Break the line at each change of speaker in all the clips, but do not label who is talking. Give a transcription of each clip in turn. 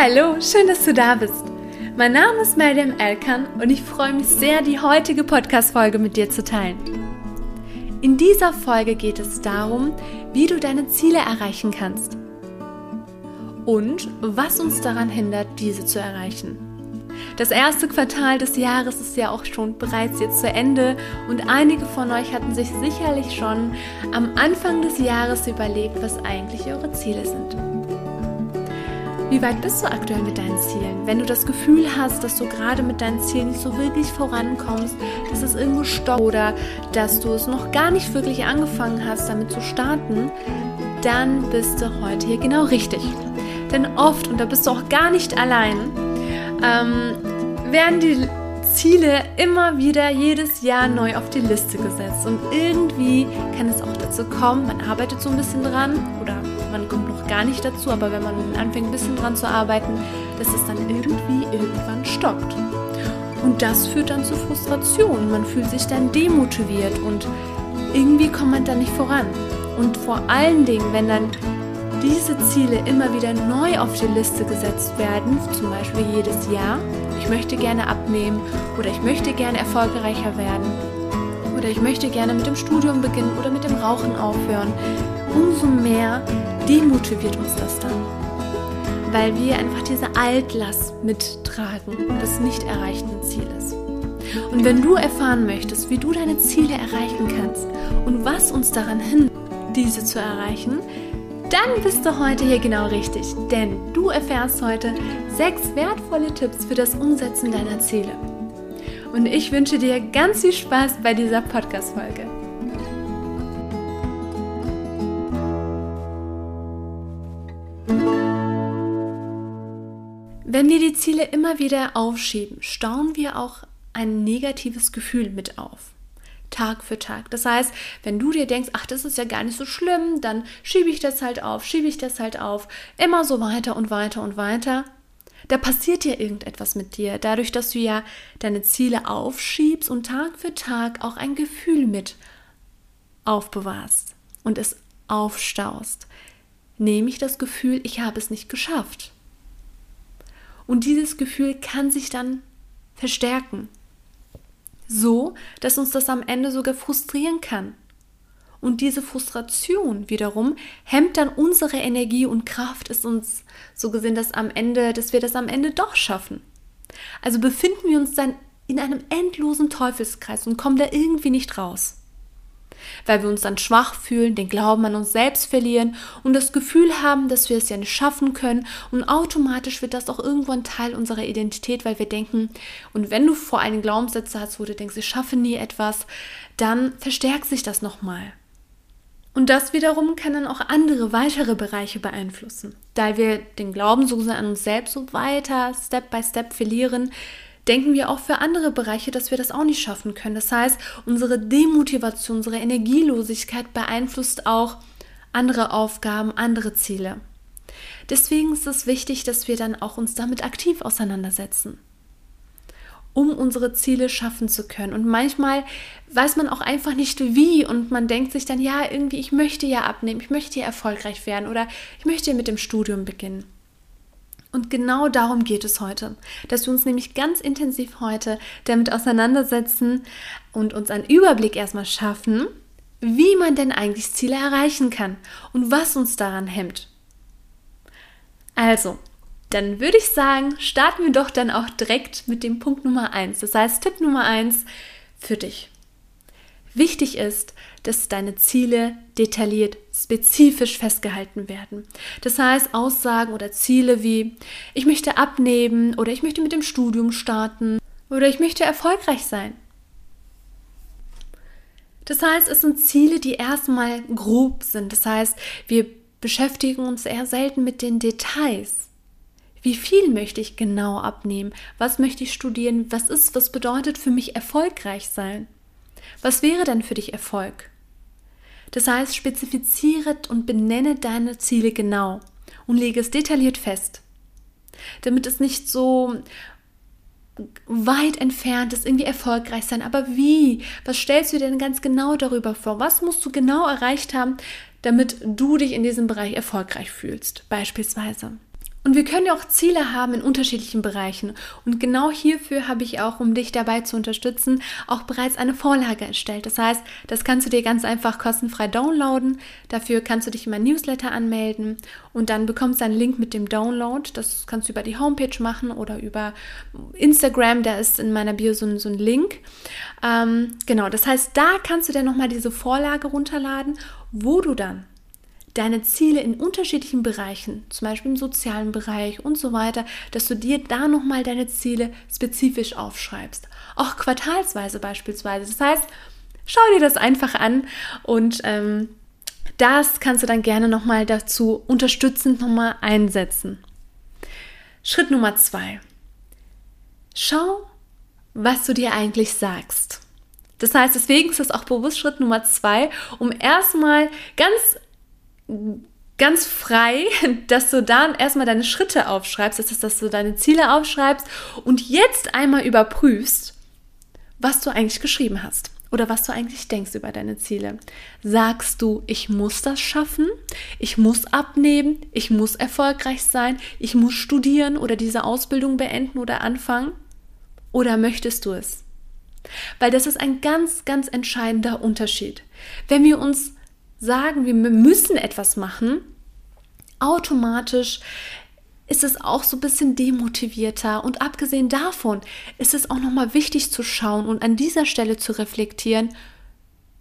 Hallo, schön, dass du da bist. Mein Name ist Mariam Elkan und ich freue mich sehr, die heutige Podcast-Folge mit dir zu teilen. In dieser Folge geht es darum, wie du deine Ziele erreichen kannst und was uns daran hindert, diese zu erreichen. Das erste Quartal des Jahres ist ja auch schon bereits jetzt zu Ende und einige von euch hatten sich sicherlich schon am Anfang des Jahres überlegt, was eigentlich eure Ziele sind. Wie weit bist du aktuell mit deinen Zielen? Wenn du das Gefühl hast, dass du gerade mit deinen Zielen nicht so wirklich vorankommst, dass es irgendwo stoppt oder dass du es noch gar nicht wirklich angefangen hast, damit zu starten, dann bist du heute hier genau richtig. Denn oft, und da bist du auch gar nicht allein, ähm, werden die Ziele immer wieder jedes Jahr neu auf die Liste gesetzt. Und irgendwie kann es auch dazu kommen, man arbeitet so ein bisschen dran oder man kommt gar nicht dazu, aber wenn man anfängt ein bisschen dran zu arbeiten, dass es dann irgendwie irgendwann stoppt. Und das führt dann zu Frustration. Man fühlt sich dann demotiviert und irgendwie kommt man dann nicht voran. Und vor allen Dingen, wenn dann diese Ziele immer wieder neu auf die Liste gesetzt werden, zum Beispiel jedes Jahr, ich möchte gerne abnehmen oder ich möchte gerne erfolgreicher werden oder ich möchte gerne mit dem Studium beginnen oder mit dem Rauchen aufhören, umso mehr demotiviert uns das dann. Weil wir einfach diese Altlast mittragen des nicht erreichten Zieles. Und wenn du erfahren möchtest, wie du deine Ziele erreichen kannst und was uns daran hindert, diese zu erreichen, dann bist du heute hier genau richtig, denn du erfährst heute sechs wertvolle Tipps für das Umsetzen deiner Ziele. Und ich wünsche dir ganz viel Spaß bei dieser Podcast-Folge. Wenn wir die Ziele immer wieder aufschieben, stauen wir auch ein negatives Gefühl mit auf. Tag für Tag. Das heißt, wenn du dir denkst, ach, das ist ja gar nicht so schlimm, dann schiebe ich das halt auf, schiebe ich das halt auf, immer so weiter und weiter und weiter. Da passiert ja irgendetwas mit dir, dadurch, dass du ja deine Ziele aufschiebst und Tag für Tag auch ein Gefühl mit aufbewahrst und es aufstaust. Nämlich das Gefühl, ich habe es nicht geschafft. Und dieses Gefühl kann sich dann verstärken so dass uns das am Ende sogar frustrieren kann. Und diese Frustration wiederum hemmt dann unsere Energie und Kraft, ist uns so gesehen, dass am Ende, dass wir das am Ende doch schaffen. Also befinden wir uns dann in einem endlosen Teufelskreis und kommen da irgendwie nicht raus weil wir uns dann schwach fühlen, den Glauben an uns selbst verlieren und das Gefühl haben, dass wir es ja nicht schaffen können und automatisch wird das auch irgendwo ein Teil unserer Identität, weil wir denken, und wenn du vor einen Glaubenssätze hast, wo du denkst, ich schaffe nie etwas, dann verstärkt sich das nochmal. Und das wiederum kann dann auch andere weitere Bereiche beeinflussen, da wir den Glauben so an uns selbst so weiter Step by Step verlieren, denken wir auch für andere Bereiche, dass wir das auch nicht schaffen können. Das heißt, unsere Demotivation, unsere Energielosigkeit beeinflusst auch andere Aufgaben, andere Ziele. Deswegen ist es wichtig, dass wir dann auch uns damit aktiv auseinandersetzen, um unsere Ziele schaffen zu können. Und manchmal weiß man auch einfach nicht wie und man denkt sich dann, ja, irgendwie, ich möchte ja abnehmen, ich möchte ja erfolgreich werden oder ich möchte ja mit dem Studium beginnen. Und genau darum geht es heute, dass wir uns nämlich ganz intensiv heute damit auseinandersetzen und uns einen Überblick erstmal schaffen, wie man denn eigentlich Ziele erreichen kann und was uns daran hemmt. Also, dann würde ich sagen, starten wir doch dann auch direkt mit dem Punkt Nummer 1. Das heißt, Tipp Nummer 1 für dich. Wichtig ist, dass deine Ziele detailliert, spezifisch festgehalten werden. Das heißt, Aussagen oder Ziele wie ich möchte abnehmen oder ich möchte mit dem Studium starten oder ich möchte erfolgreich sein. Das heißt, es sind Ziele, die erstmal grob sind. Das heißt, wir beschäftigen uns eher selten mit den Details. Wie viel möchte ich genau abnehmen? Was möchte ich studieren? Was ist, was bedeutet für mich erfolgreich sein? Was wäre denn für dich Erfolg? Das heißt, spezifiziere und benenne deine Ziele genau und lege es detailliert fest, damit es nicht so weit entfernt ist, irgendwie erfolgreich sein. Aber wie? Was stellst du dir denn ganz genau darüber vor? Was musst du genau erreicht haben, damit du dich in diesem Bereich erfolgreich fühlst, beispielsweise? Und wir können ja auch Ziele haben in unterschiedlichen Bereichen. Und genau hierfür habe ich auch, um dich dabei zu unterstützen, auch bereits eine Vorlage erstellt. Das heißt, das kannst du dir ganz einfach kostenfrei downloaden. Dafür kannst du dich in mein Newsletter anmelden und dann bekommst du einen Link mit dem Download. Das kannst du über die Homepage machen oder über Instagram. Da ist in meiner Bio so ein, so ein Link. Ähm, genau, das heißt, da kannst du dann nochmal diese Vorlage runterladen, wo du dann deine Ziele in unterschiedlichen Bereichen, zum Beispiel im sozialen Bereich und so weiter, dass du dir da nochmal deine Ziele spezifisch aufschreibst. Auch quartalsweise beispielsweise. Das heißt, schau dir das einfach an und ähm, das kannst du dann gerne nochmal dazu unterstützend nochmal einsetzen. Schritt Nummer zwei. Schau, was du dir eigentlich sagst. Das heißt, deswegen ist es auch bewusst Schritt Nummer zwei, um erstmal ganz ganz frei, dass du dann erstmal deine Schritte aufschreibst, das dass du deine Ziele aufschreibst und jetzt einmal überprüfst, was du eigentlich geschrieben hast oder was du eigentlich denkst über deine Ziele. Sagst du, ich muss das schaffen, ich muss abnehmen, ich muss erfolgreich sein, ich muss studieren oder diese Ausbildung beenden oder anfangen? Oder möchtest du es? Weil das ist ein ganz, ganz entscheidender Unterschied. Wenn wir uns sagen, wir müssen etwas machen, automatisch ist es auch so ein bisschen demotivierter. Und abgesehen davon ist es auch nochmal wichtig zu schauen und an dieser Stelle zu reflektieren,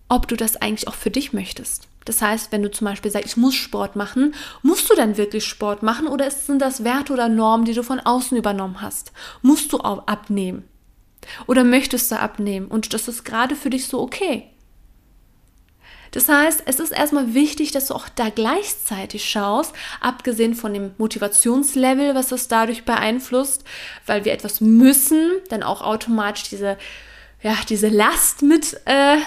ob du das eigentlich auch für dich möchtest. Das heißt, wenn du zum Beispiel sagst, ich muss Sport machen, musst du dann wirklich Sport machen oder sind das Werte oder Normen, die du von außen übernommen hast? Musst du auch abnehmen? Oder möchtest du abnehmen und das ist gerade für dich so okay? Das heißt, es ist erstmal wichtig, dass du auch da gleichzeitig schaust, abgesehen von dem Motivationslevel, was das dadurch beeinflusst, weil wir etwas müssen, dann auch automatisch diese, ja, diese Last mit äh,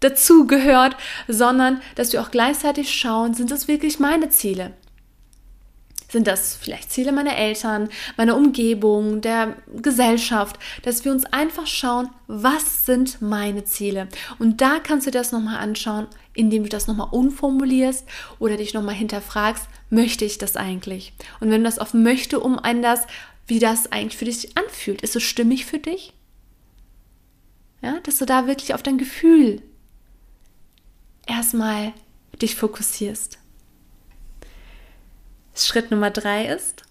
dazu gehört, sondern dass wir auch gleichzeitig schauen, sind das wirklich meine Ziele? Sind das vielleicht Ziele meiner Eltern, meiner Umgebung, der Gesellschaft, dass wir uns einfach schauen, was sind meine Ziele? Und da kannst du das nochmal anschauen, indem du das nochmal umformulierst oder dich nochmal hinterfragst, möchte ich das eigentlich? Und wenn du das auf möchte umänderst, wie das eigentlich für dich anfühlt. Ist es stimmig für dich? Ja, dass du da wirklich auf dein Gefühl erstmal dich fokussierst. Schritt Nummer drei ist,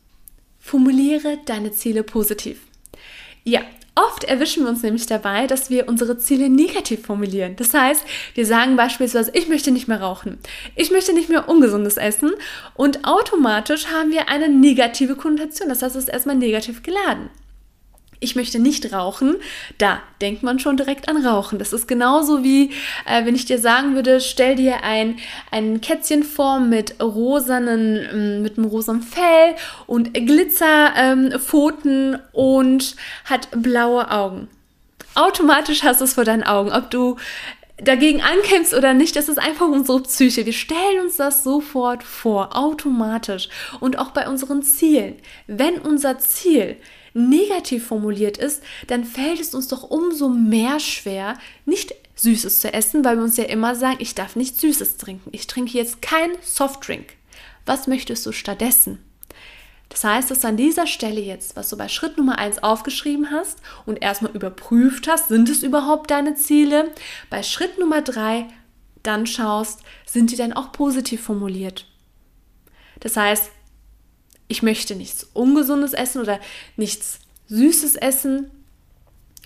formuliere deine Ziele positiv. Ja, oft erwischen wir uns nämlich dabei, dass wir unsere Ziele negativ formulieren. Das heißt, wir sagen beispielsweise, ich möchte nicht mehr rauchen, ich möchte nicht mehr ungesundes essen und automatisch haben wir eine negative Konnotation. Das heißt, es ist erstmal negativ geladen ich möchte nicht rauchen, da denkt man schon direkt an Rauchen. Das ist genauso wie, äh, wenn ich dir sagen würde, stell dir ein, ein Kätzchen vor mit rosanen, ähm, mit einem rosanen Fell und Glitzerpfoten ähm, und hat blaue Augen. Automatisch hast du es vor deinen Augen, ob du dagegen ankämpfst oder nicht, das ist einfach unsere Psyche. Wir stellen uns das sofort vor, automatisch. Und auch bei unseren Zielen. Wenn unser Ziel negativ formuliert ist, dann fällt es uns doch umso mehr schwer, nicht Süßes zu essen, weil wir uns ja immer sagen, ich darf nicht Süßes trinken. Ich trinke jetzt kein Softdrink. Was möchtest du stattdessen? Das heißt, dass an dieser Stelle jetzt, was du bei Schritt Nummer 1 aufgeschrieben hast und erstmal überprüft hast, sind es überhaupt deine Ziele? Bei Schritt Nummer 3 dann schaust, sind die denn auch positiv formuliert? Das heißt, ich möchte nichts Ungesundes essen oder nichts Süßes essen,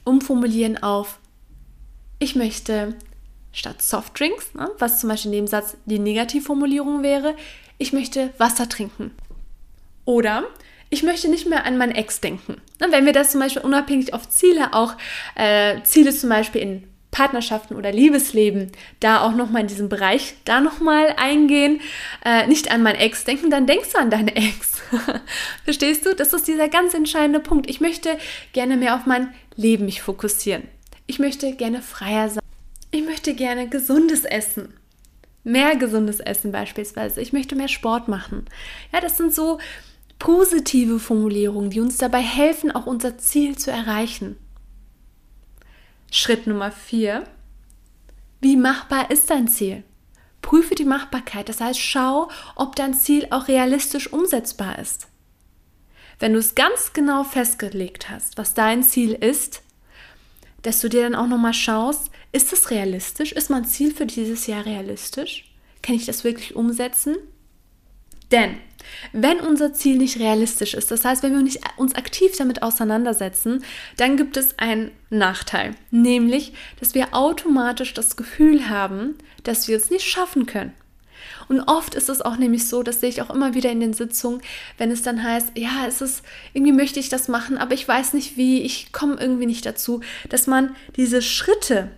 umformulieren auf, ich möchte statt Softdrinks, ne, was zum Beispiel in dem Satz die Negativformulierung wäre, ich möchte Wasser trinken. Oder ich möchte nicht mehr an meinen Ex denken. Ne, wenn wir das zum Beispiel unabhängig auf Ziele auch, äh, Ziele zum Beispiel in Partnerschaften oder Liebesleben da auch nochmal in diesem Bereich da nochmal eingehen. Äh, nicht an mein Ex denken, dann denkst du an deine Ex. Verstehst du? Das ist dieser ganz entscheidende Punkt. Ich möchte gerne mehr auf mein Leben mich fokussieren. Ich möchte gerne freier sein. Ich möchte gerne gesundes Essen. Mehr gesundes Essen beispielsweise. Ich möchte mehr Sport machen. Ja, das sind so positive Formulierungen, die uns dabei helfen, auch unser Ziel zu erreichen. Schritt Nummer vier. Wie machbar ist dein Ziel? Prüfe die Machbarkeit, das heißt, schau, ob dein Ziel auch realistisch umsetzbar ist. wenn du es ganz genau festgelegt hast, was dein Ziel ist, dass du dir dann auch nochmal schaust, ist es realistisch? Ist mein Ziel für dieses Jahr realistisch? Kann ich das wirklich umsetzen? Denn wenn unser Ziel nicht realistisch ist, das heißt, wenn wir nicht uns aktiv damit auseinandersetzen, dann gibt es einen Nachteil, nämlich, dass wir automatisch das Gefühl haben, dass wir es nicht schaffen können. Und oft ist es auch nämlich so, das sehe ich auch immer wieder in den Sitzungen, wenn es dann heißt, ja, es ist, irgendwie möchte ich das machen, aber ich weiß nicht wie, ich komme irgendwie nicht dazu, dass man diese Schritte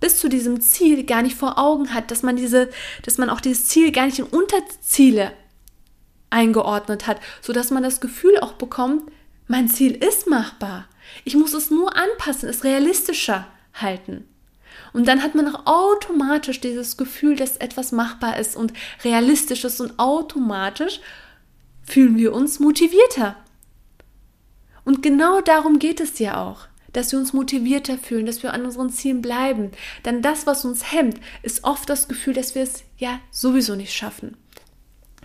bis zu diesem Ziel gar nicht vor Augen hat, dass man diese, dass man auch dieses Ziel gar nicht in Unterziele eingeordnet hat, sodass man das Gefühl auch bekommt, mein Ziel ist machbar. Ich muss es nur anpassen, es realistischer halten. Und dann hat man auch automatisch dieses Gefühl, dass etwas machbar ist und realistisch ist und automatisch fühlen wir uns motivierter. Und genau darum geht es ja auch, dass wir uns motivierter fühlen, dass wir an unseren Zielen bleiben. Denn das, was uns hemmt, ist oft das Gefühl, dass wir es ja sowieso nicht schaffen.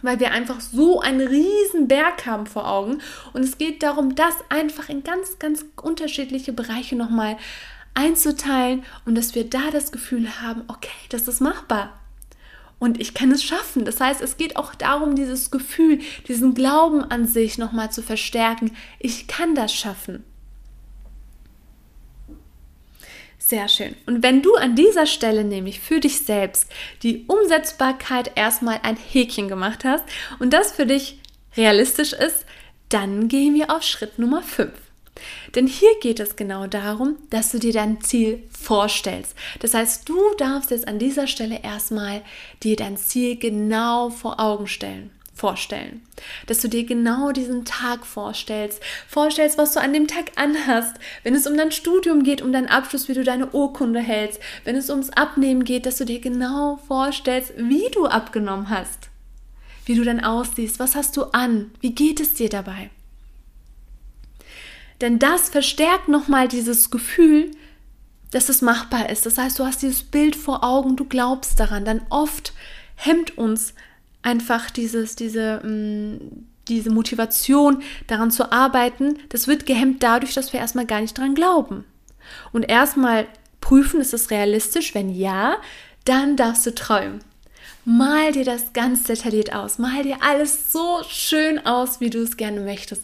Weil wir einfach so einen riesen Berg haben vor Augen. Und es geht darum, das einfach in ganz, ganz unterschiedliche Bereiche nochmal einzuteilen und dass wir da das Gefühl haben, okay, das ist machbar. Und ich kann es schaffen. Das heißt, es geht auch darum, dieses Gefühl, diesen Glauben an sich nochmal zu verstärken. Ich kann das schaffen. Sehr schön. Und wenn du an dieser Stelle nämlich für dich selbst die Umsetzbarkeit erstmal ein Häkchen gemacht hast und das für dich realistisch ist, dann gehen wir auf Schritt Nummer 5. Denn hier geht es genau darum, dass du dir dein Ziel vorstellst. Das heißt, du darfst jetzt an dieser Stelle erstmal dir dein Ziel genau vor Augen stellen vorstellen. Dass du dir genau diesen Tag vorstellst, vorstellst, was du an dem Tag anhast. Wenn es um dein Studium geht, um deinen Abschluss, wie du deine Urkunde hältst. Wenn es ums Abnehmen geht, dass du dir genau vorstellst, wie du abgenommen hast. Wie du dann aussiehst, was hast du an, wie geht es dir dabei. Denn das verstärkt nochmal dieses Gefühl, dass es machbar ist. Das heißt, du hast dieses Bild vor Augen, du glaubst daran. Dann oft hemmt uns einfach dieses, diese, mm, diese Motivation, daran zu arbeiten. Das wird gehemmt dadurch, dass wir erstmal gar nicht dran glauben. Und erstmal prüfen, ist es realistisch? Wenn ja, dann darfst du träumen. Mal dir das ganz detailliert aus. Mal dir alles so schön aus, wie du es gerne möchtest.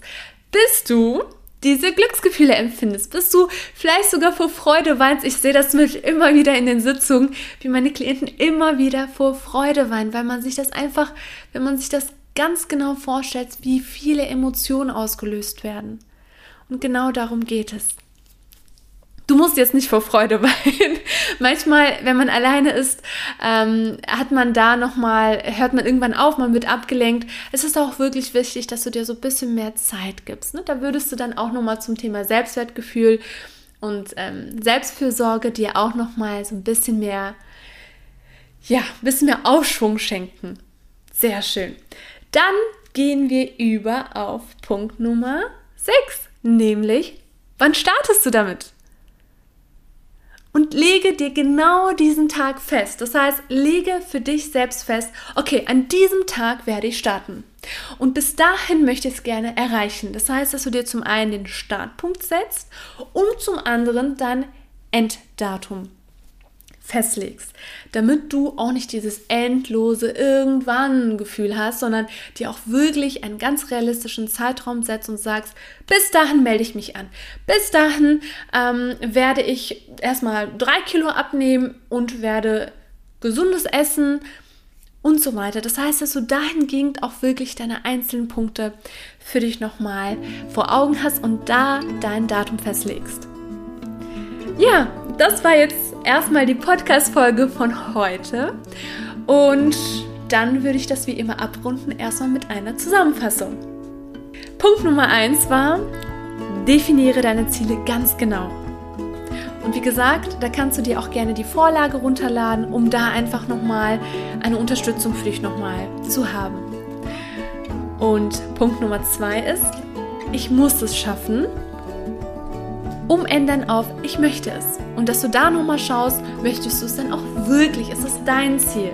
Bis du diese Glücksgefühle empfindest, bis du vielleicht sogar vor Freude weinst. Ich sehe das mit immer wieder in den Sitzungen, wie meine Klienten immer wieder vor Freude weinen, weil man sich das einfach, wenn man sich das ganz genau vorstellt, wie viele Emotionen ausgelöst werden. Und genau darum geht es. Du musst jetzt nicht vor Freude weinen. Manchmal, wenn man alleine ist, ähm, hat man da nochmal, hört man irgendwann auf, man wird abgelenkt. Es ist auch wirklich wichtig, dass du dir so ein bisschen mehr Zeit gibst. Ne? Da würdest du dann auch nochmal zum Thema Selbstwertgefühl und ähm, Selbstfürsorge dir auch nochmal so ein bisschen mehr, ja, ein bisschen mehr Aufschwung schenken. Sehr schön. Dann gehen wir über auf Punkt Nummer 6, nämlich, wann startest du damit? Und lege dir genau diesen Tag fest. Das heißt, lege für dich selbst fest, okay, an diesem Tag werde ich starten. Und bis dahin möchte ich es gerne erreichen. Das heißt, dass du dir zum einen den Startpunkt setzt und zum anderen dann Enddatum festlegst, damit du auch nicht dieses endlose irgendwann Gefühl hast, sondern dir auch wirklich einen ganz realistischen Zeitraum setzt und sagst, bis dahin melde ich mich an. Bis dahin ähm, werde ich erstmal drei Kilo abnehmen und werde gesundes Essen und so weiter. Das heißt, dass du dahingehend auch wirklich deine einzelnen Punkte für dich nochmal vor Augen hast und da dein Datum festlegst. Ja, das war jetzt erstmal die Podcast-Folge von heute. Und dann würde ich das wie immer abrunden, erstmal mit einer Zusammenfassung. Punkt Nummer 1 war, definiere deine Ziele ganz genau. Und wie gesagt, da kannst du dir auch gerne die Vorlage runterladen, um da einfach nochmal eine Unterstützung für dich nochmal zu haben. Und Punkt Nummer 2 ist, ich muss es schaffen, umändern auf ich möchte es. Und dass du da nochmal schaust, möchtest du es dann auch wirklich? Ist es dein Ziel?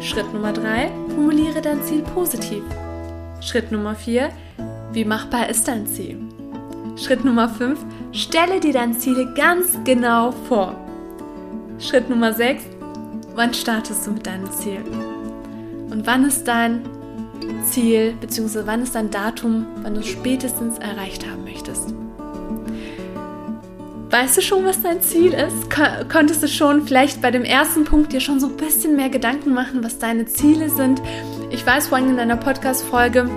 Schritt Nummer drei, formuliere dein Ziel positiv. Schritt Nummer 4, wie machbar ist dein Ziel? Schritt Nummer 5, stelle dir dein Ziel ganz genau vor. Schritt Nummer 6, wann startest du mit deinem Ziel? Und wann ist dein Ziel, beziehungsweise wann ist dein Datum, wann du es spätestens erreicht haben möchtest? Weißt du schon, was dein Ziel ist? Konntest du schon vielleicht bei dem ersten Punkt dir schon so ein bisschen mehr Gedanken machen, was deine Ziele sind? Ich weiß, vorhin in deiner Podcast-Folge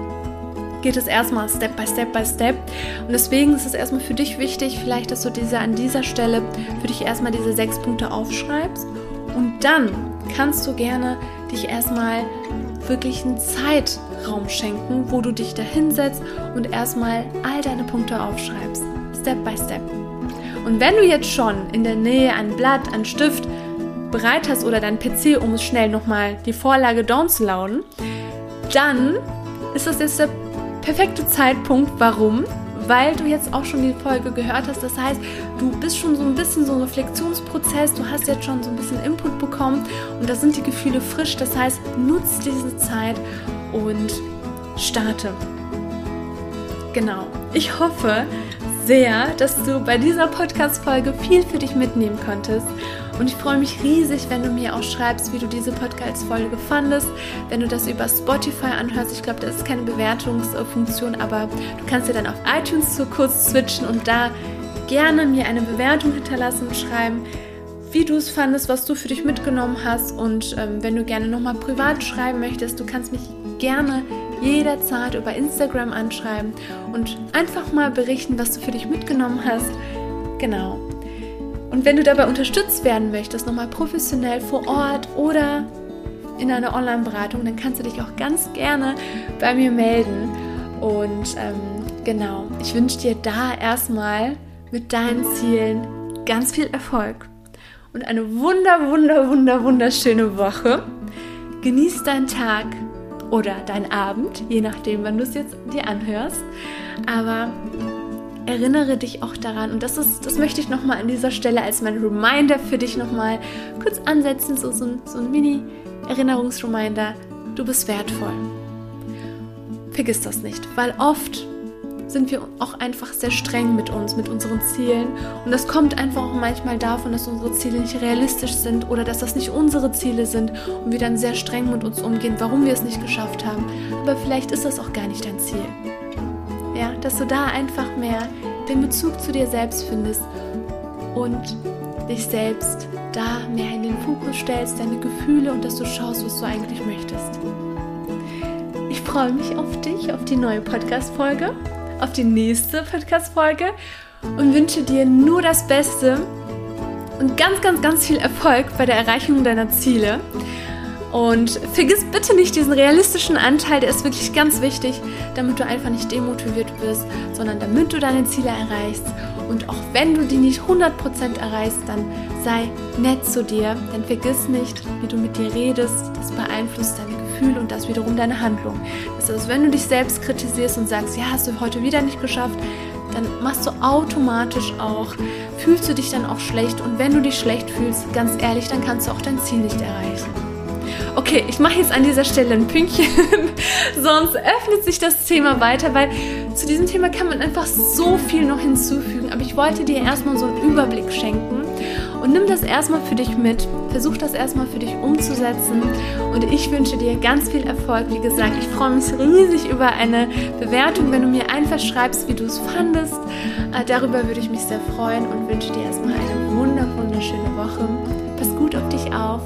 geht es erstmal Step by Step by Step. Und deswegen ist es erstmal für dich wichtig, vielleicht, dass du diese an dieser Stelle für dich erstmal diese sechs Punkte aufschreibst. Und dann kannst du gerne dich erstmal wirklich einen Zeitraum schenken, wo du dich da hinsetzt und erstmal all deine Punkte aufschreibst. Step by Step. Und wenn du jetzt schon in der Nähe ein Blatt, ein Stift bereit hast oder dein PC, um es schnell nochmal die Vorlage downzuladen, dann ist das jetzt der perfekte Zeitpunkt. Warum? Weil du jetzt auch schon die Folge gehört hast. Das heißt, du bist schon so ein bisschen so ein Reflexionsprozess. Du hast jetzt schon so ein bisschen Input bekommen und da sind die Gefühle frisch. Das heißt, nutz diese Zeit und starte. Genau. Ich hoffe, sehr, dass du bei dieser Podcast-Folge viel für dich mitnehmen konntest. Und ich freue mich riesig, wenn du mir auch schreibst, wie du diese Podcast-Folge fandest. Wenn du das über Spotify anhörst, ich glaube, das ist keine Bewertungsfunktion, aber du kannst dir dann auf iTunes so kurz switchen und da gerne mir eine Bewertung hinterlassen und schreiben, wie du es fandest, was du für dich mitgenommen hast. Und ähm, wenn du gerne nochmal privat schreiben möchtest, du kannst mich gerne jederzeit über Instagram anschreiben und einfach mal berichten, was du für dich mitgenommen hast. Genau. Und wenn du dabei unterstützt werden möchtest, nochmal professionell vor Ort oder in einer Online-Beratung, dann kannst du dich auch ganz gerne bei mir melden. Und ähm, genau, ich wünsche dir da erstmal mit deinen Zielen ganz viel Erfolg und eine wunder, wunder, wunder, wunderschöne Woche. Genieß deinen Tag oder dein Abend, je nachdem, wann du es jetzt dir anhörst. Aber erinnere dich auch daran und das ist, das möchte ich nochmal an dieser Stelle als mein Reminder für dich nochmal kurz ansetzen, so, so, so ein Mini-Erinnerungsreminder. Du bist wertvoll. Vergiss das nicht, weil oft sind wir auch einfach sehr streng mit uns, mit unseren Zielen. Und das kommt einfach auch manchmal davon, dass unsere Ziele nicht realistisch sind oder dass das nicht unsere Ziele sind und wir dann sehr streng mit uns umgehen, warum wir es nicht geschafft haben. Aber vielleicht ist das auch gar nicht dein Ziel. Ja, dass du da einfach mehr den Bezug zu dir selbst findest und dich selbst da mehr in den Fokus stellst, deine Gefühle und dass du schaust, was du eigentlich möchtest. Ich freue mich auf dich, auf die neue Podcast-Folge auf die nächste Podcast-Folge und wünsche dir nur das Beste und ganz, ganz, ganz viel Erfolg bei der Erreichung deiner Ziele. Und vergiss bitte nicht diesen realistischen Anteil, der ist wirklich ganz wichtig, damit du einfach nicht demotiviert wirst, sondern damit du deine Ziele erreichst. Und auch wenn du die nicht 100% erreichst, dann sei nett zu dir, denn vergiss nicht, wie du mit dir redest, das beeinflusst deine Gefühle und das wiederum deine Handlung. Das heißt, wenn du dich selbst kritisierst und sagst, ja, hast du heute wieder nicht geschafft, dann machst du automatisch auch, fühlst du dich dann auch schlecht und wenn du dich schlecht fühlst, ganz ehrlich, dann kannst du auch dein Ziel nicht erreichen. Okay, ich mache jetzt an dieser Stelle ein Pünktchen, sonst öffnet sich das Thema weiter, weil zu diesem Thema kann man einfach so viel noch hinzufügen. Aber ich wollte dir erstmal so einen Überblick schenken und nimm das erstmal für dich mit. Versuch das erstmal für dich umzusetzen. Und ich wünsche dir ganz viel Erfolg. Wie gesagt, ich freue mich riesig über eine Bewertung, wenn du mir einfach schreibst, wie du es fandest. Äh, darüber würde ich mich sehr freuen und wünsche dir erstmal eine wunderschöne Woche. Pass gut auf dich auf.